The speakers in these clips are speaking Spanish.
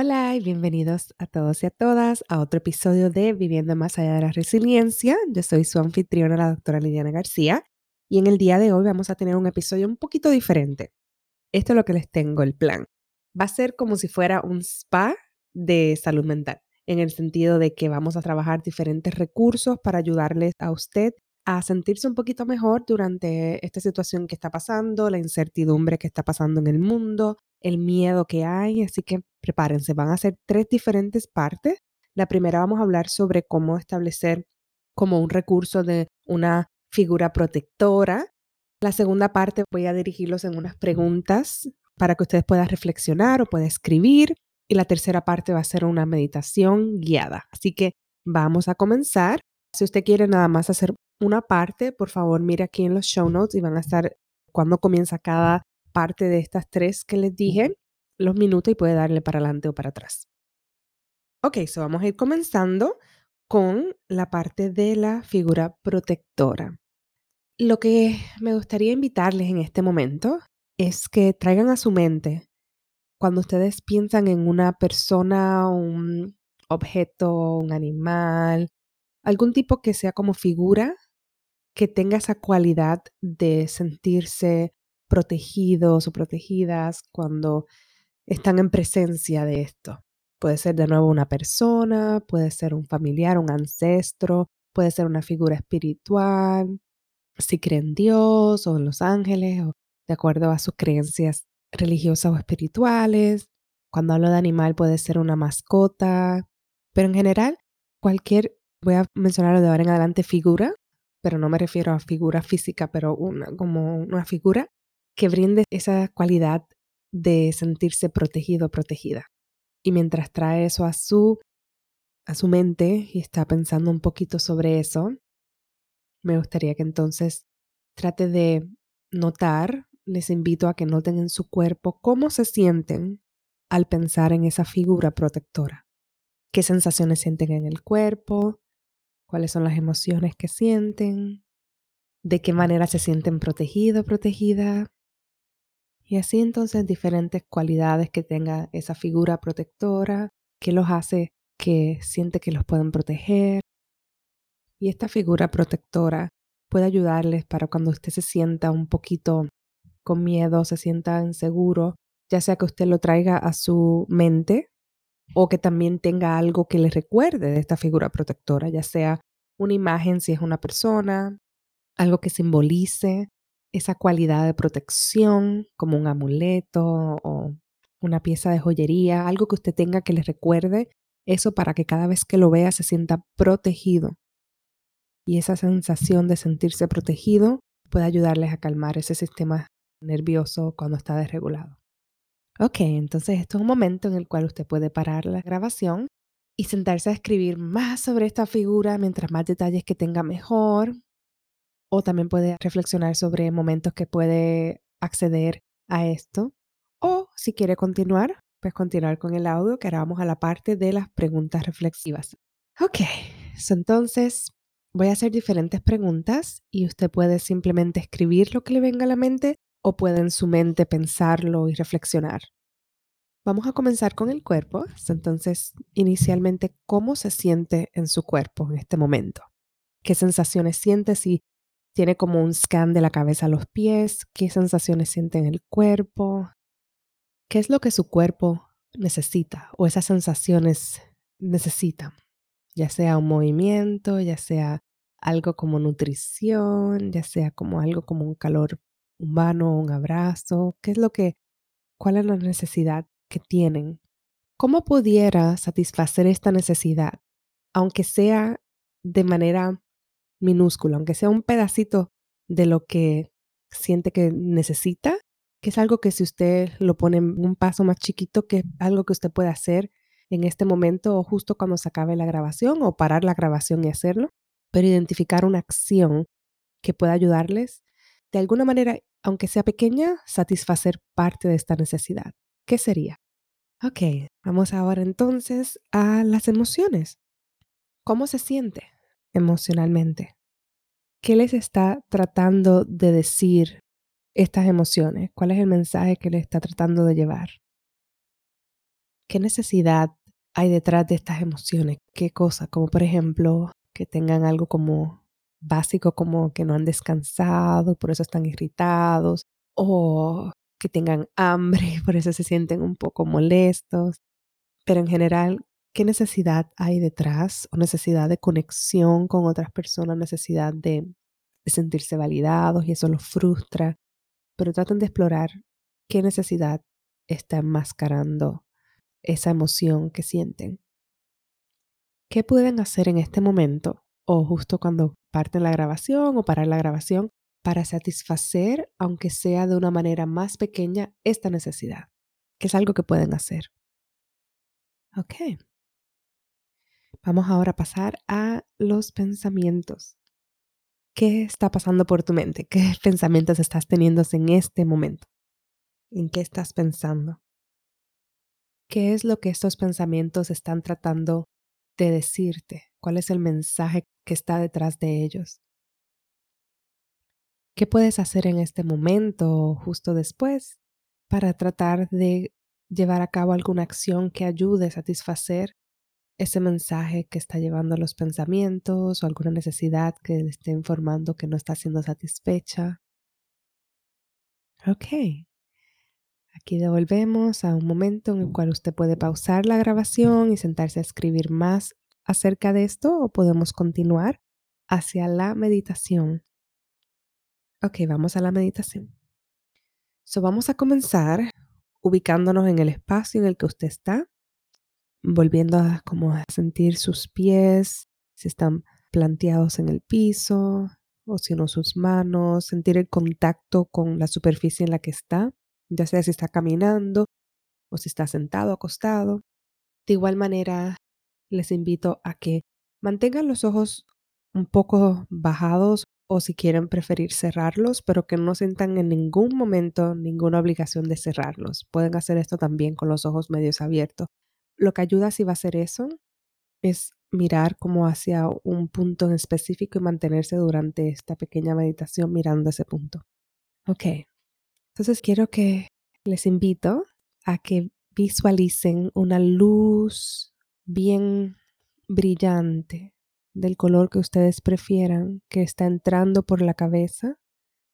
Hola y bienvenidos a todos y a todas a otro episodio de Viviendo más allá de la resiliencia. Yo soy su anfitriona, la doctora Lidiana García, y en el día de hoy vamos a tener un episodio un poquito diferente. Esto es lo que les tengo, el plan. Va a ser como si fuera un spa de salud mental, en el sentido de que vamos a trabajar diferentes recursos para ayudarles a usted a sentirse un poquito mejor durante esta situación que está pasando, la incertidumbre que está pasando en el mundo, el miedo que hay. Así que prepárense, van a ser tres diferentes partes. La primera vamos a hablar sobre cómo establecer como un recurso de una figura protectora. La segunda parte voy a dirigirlos en unas preguntas para que ustedes puedan reflexionar o puedan escribir. Y la tercera parte va a ser una meditación guiada. Así que vamos a comenzar. Si usted quiere nada más hacer una parte, por favor, mire aquí en los show notes y van a estar cuando comienza cada parte de estas tres que les dije, los minutos y puede darle para adelante o para atrás. Ok, so vamos a ir comenzando con la parte de la figura protectora. Lo que me gustaría invitarles en este momento es que traigan a su mente, cuando ustedes piensan en una persona, un objeto, un animal, algún tipo que sea como figura que tenga esa cualidad de sentirse protegidos o protegidas cuando están en presencia de esto. Puede ser de nuevo una persona, puede ser un familiar, un ancestro, puede ser una figura espiritual, si creen en Dios o en los ángeles o de acuerdo a sus creencias religiosas o espirituales. Cuando hablo de animal puede ser una mascota, pero en general cualquier, voy a mencionarlo de ahora en adelante, figura pero no me refiero a figura física, pero una, como una figura que brinde esa cualidad de sentirse protegido protegida. Y mientras trae eso a su, a su mente y está pensando un poquito sobre eso, me gustaría que entonces trate de notar, les invito a que noten en su cuerpo cómo se sienten al pensar en esa figura protectora. ¿Qué sensaciones sienten en el cuerpo? cuáles son las emociones que sienten, de qué manera se sienten protegidos, protegida. Y así entonces diferentes cualidades que tenga esa figura protectora, que los hace que siente que los pueden proteger. Y esta figura protectora puede ayudarles para cuando usted se sienta un poquito con miedo, se sienta inseguro, ya sea que usted lo traiga a su mente o que también tenga algo que le recuerde de esta figura protectora, ya sea una imagen si es una persona, algo que simbolice esa cualidad de protección, como un amuleto o una pieza de joyería, algo que usted tenga que le recuerde eso para que cada vez que lo vea se sienta protegido. Y esa sensación de sentirse protegido puede ayudarles a calmar ese sistema nervioso cuando está desregulado. Ok, entonces esto es un momento en el cual usted puede parar la grabación y sentarse a escribir más sobre esta figura, mientras más detalles que tenga mejor. O también puede reflexionar sobre momentos que puede acceder a esto. O si quiere continuar, pues continuar con el audio, que ahora vamos a la parte de las preguntas reflexivas. Ok, entonces voy a hacer diferentes preguntas y usted puede simplemente escribir lo que le venga a la mente o puede en su mente pensarlo y reflexionar. Vamos a comenzar con el cuerpo. Entonces, inicialmente, ¿cómo se siente en su cuerpo en este momento? ¿Qué sensaciones siente? Si tiene como un scan de la cabeza a los pies, ¿qué sensaciones siente en el cuerpo? ¿Qué es lo que su cuerpo necesita o esas sensaciones necesitan? Ya sea un movimiento, ya sea algo como nutrición, ya sea como algo como un calor humano, un abrazo. ¿Qué es lo que, cuál es la necesidad que tienen, ¿cómo pudiera satisfacer esta necesidad, aunque sea de manera minúscula, aunque sea un pedacito de lo que siente que necesita, que es algo que si usted lo pone un paso más chiquito, que es algo que usted puede hacer en este momento o justo cuando se acabe la grabación o parar la grabación y hacerlo, pero identificar una acción que pueda ayudarles de alguna manera, aunque sea pequeña, satisfacer parte de esta necesidad. ¿Qué sería? Ok, vamos ahora entonces a las emociones. ¿Cómo se siente emocionalmente? ¿Qué les está tratando de decir estas emociones? ¿Cuál es el mensaje que le está tratando de llevar? ¿Qué necesidad hay detrás de estas emociones? ¿Qué cosa? Como por ejemplo, que tengan algo como básico como que no han descansado, por eso están irritados, o que tengan hambre, por eso se sienten un poco molestos. Pero en general, ¿qué necesidad hay detrás? ¿O necesidad de conexión con otras personas? ¿Necesidad de, sentirse validados y eso los frustra? Pero traten de explorar qué necesidad está enmascarando esa emoción que sienten. ¿Qué pueden hacer en este momento o justo cuando parten la grabación o parar la grabación para satisfacer, aunque sea de una manera más pequeña, esta necesidad, que es algo que pueden hacer. Ok. Vamos ahora a pasar a los pensamientos. ¿Qué está pasando por tu mente? ¿Qué pensamientos estás teniendo en este momento? ¿En qué estás pensando? ¿Qué es lo que estos pensamientos están tratando de decirte? ¿Cuál es el mensaje que está detrás de ellos? ¿Qué puedes hacer en este momento o justo después para tratar de llevar a cabo alguna acción que ayude a satisfacer ese mensaje que está llevando los pensamientos o alguna necesidad que le esté informando que no está siendo satisfecha? Ok. Aquí devolvemos a un momento en el cual usted puede pausar la grabación y sentarse a escribir más acerca de esto o podemos continuar hacia la meditación. Ok, vamos a la meditación. So, vamos a comenzar ubicándonos en el espacio en el que usted está, volviendo a como a sentir sus pies, si están planteados en el piso o si no sus manos, sentir el contacto con la superficie en la que está, ya sea si está caminando o si está sentado, acostado. De igual manera, les invito a que mantengan los ojos un poco bajados o si quieren preferir cerrarlos, pero que no sientan en ningún momento ninguna obligación de cerrarlos. Pueden hacer esto también con los ojos medios abiertos. Lo que ayuda si va a hacer eso es mirar como hacia un punto en específico y mantenerse durante esta pequeña meditación mirando ese punto. Ok, entonces quiero que les invito a que visualicen una luz bien brillante del color que ustedes prefieran, que está entrando por la cabeza,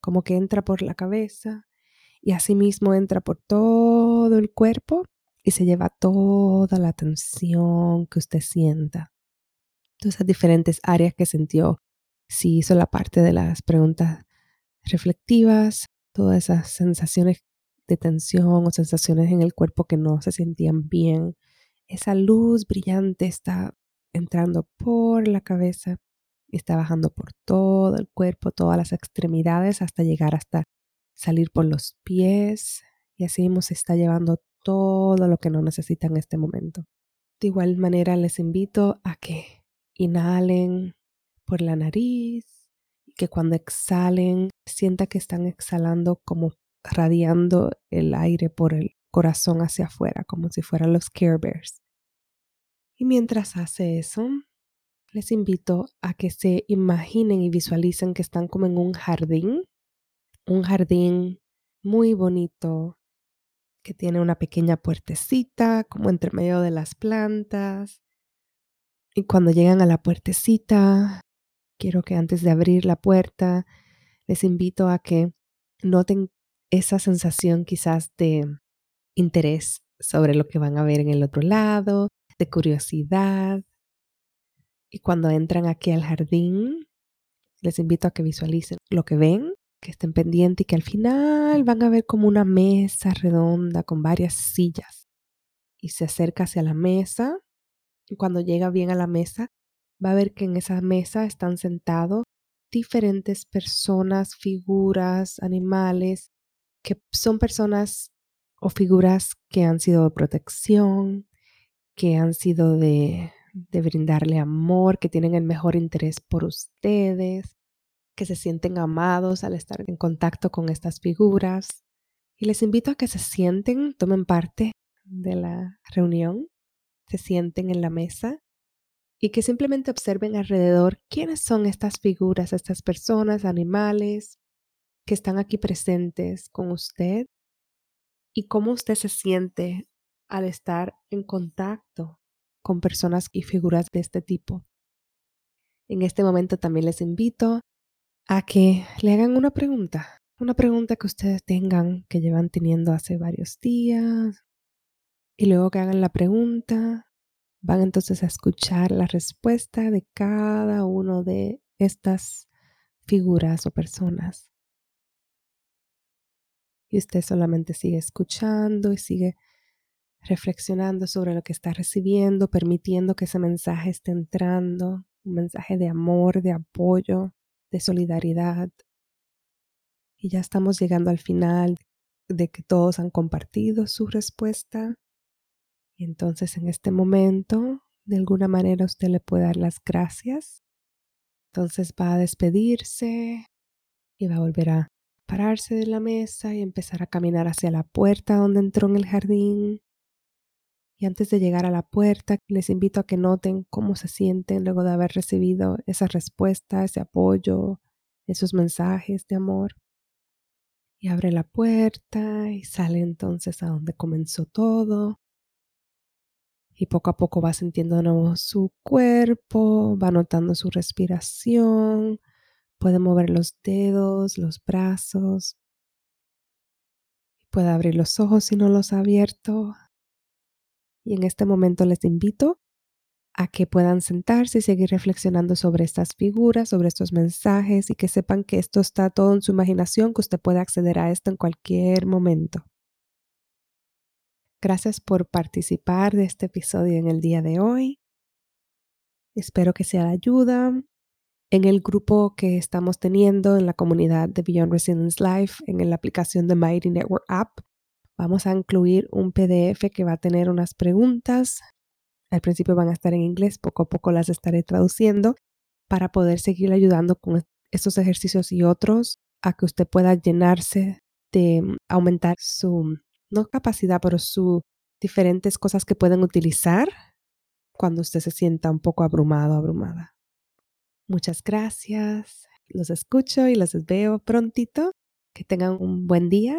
como que entra por la cabeza y asimismo entra por todo el cuerpo y se lleva toda la tensión que usted sienta. Todas esas diferentes áreas que sintió, si hizo la parte de las preguntas reflectivas, todas esas sensaciones de tensión o sensaciones en el cuerpo que no se sentían bien. Esa luz brillante está entrando por la cabeza está bajando por todo el cuerpo, todas las extremidades hasta llegar hasta salir por los pies y así mismo se está llevando todo lo que no necesitan en este momento. De igual manera les invito a que inhalen por la nariz y que cuando exhalen sienta que están exhalando como radiando el aire por el corazón hacia afuera, como si fueran los Care Bears. Y mientras hace eso, les invito a que se imaginen y visualicen que están como en un jardín, un jardín muy bonito que tiene una pequeña puertecita como entre medio de las plantas. Y cuando llegan a la puertecita, quiero que antes de abrir la puerta, les invito a que noten esa sensación quizás de interés sobre lo que van a ver en el otro lado, de curiosidad. Y cuando entran aquí al jardín, les invito a que visualicen lo que ven, que estén pendientes y que al final van a ver como una mesa redonda con varias sillas. Y se acerca hacia la mesa. Y cuando llega bien a la mesa, va a ver que en esa mesa están sentados diferentes personas, figuras, animales, que son personas o figuras que han sido de protección, que han sido de, de brindarle amor, que tienen el mejor interés por ustedes, que se sienten amados al estar en contacto con estas figuras. Y les invito a que se sienten, tomen parte de la reunión, se sienten en la mesa y que simplemente observen alrededor quiénes son estas figuras, estas personas, animales que están aquí presentes con usted y cómo usted se siente al estar en contacto con personas y figuras de este tipo. En este momento también les invito a que le hagan una pregunta, una pregunta que ustedes tengan, que llevan teniendo hace varios días, y luego que hagan la pregunta, van entonces a escuchar la respuesta de cada uno de estas figuras o personas. Y usted solamente sigue escuchando y sigue reflexionando sobre lo que está recibiendo, permitiendo que ese mensaje esté entrando, un mensaje de amor, de apoyo, de solidaridad. Y ya estamos llegando al final de que todos han compartido su respuesta. Y entonces en este momento, de alguna manera usted le puede dar las gracias. Entonces va a despedirse y va a volver a pararse de la mesa y empezar a caminar hacia la puerta donde entró en el jardín. Y antes de llegar a la puerta, les invito a que noten cómo se sienten luego de haber recibido esa respuesta, ese apoyo, esos mensajes de amor. Y abre la puerta y sale entonces a donde comenzó todo. Y poco a poco va sintiendo de nuevo su cuerpo, va notando su respiración, puede mover los dedos, los brazos. Puede abrir los ojos si no los ha abierto y en este momento les invito a que puedan sentarse y seguir reflexionando sobre estas figuras, sobre estos mensajes y que sepan que esto está todo en su imaginación, que usted puede acceder a esto en cualquier momento. Gracias por participar de este episodio en el día de hoy. Espero que sea de ayuda. En el grupo que estamos teniendo en la comunidad de Beyond Resilience Life, en la aplicación de Mighty Network App, Vamos a incluir un PDF que va a tener unas preguntas. Al principio van a estar en inglés, poco a poco las estaré traduciendo para poder seguir ayudando con estos ejercicios y otros a que usted pueda llenarse de mm, aumentar su, no capacidad, pero sus diferentes cosas que pueden utilizar cuando usted se sienta un poco abrumado, abrumada. Muchas gracias. Los escucho y los veo prontito. Que tengan un buen día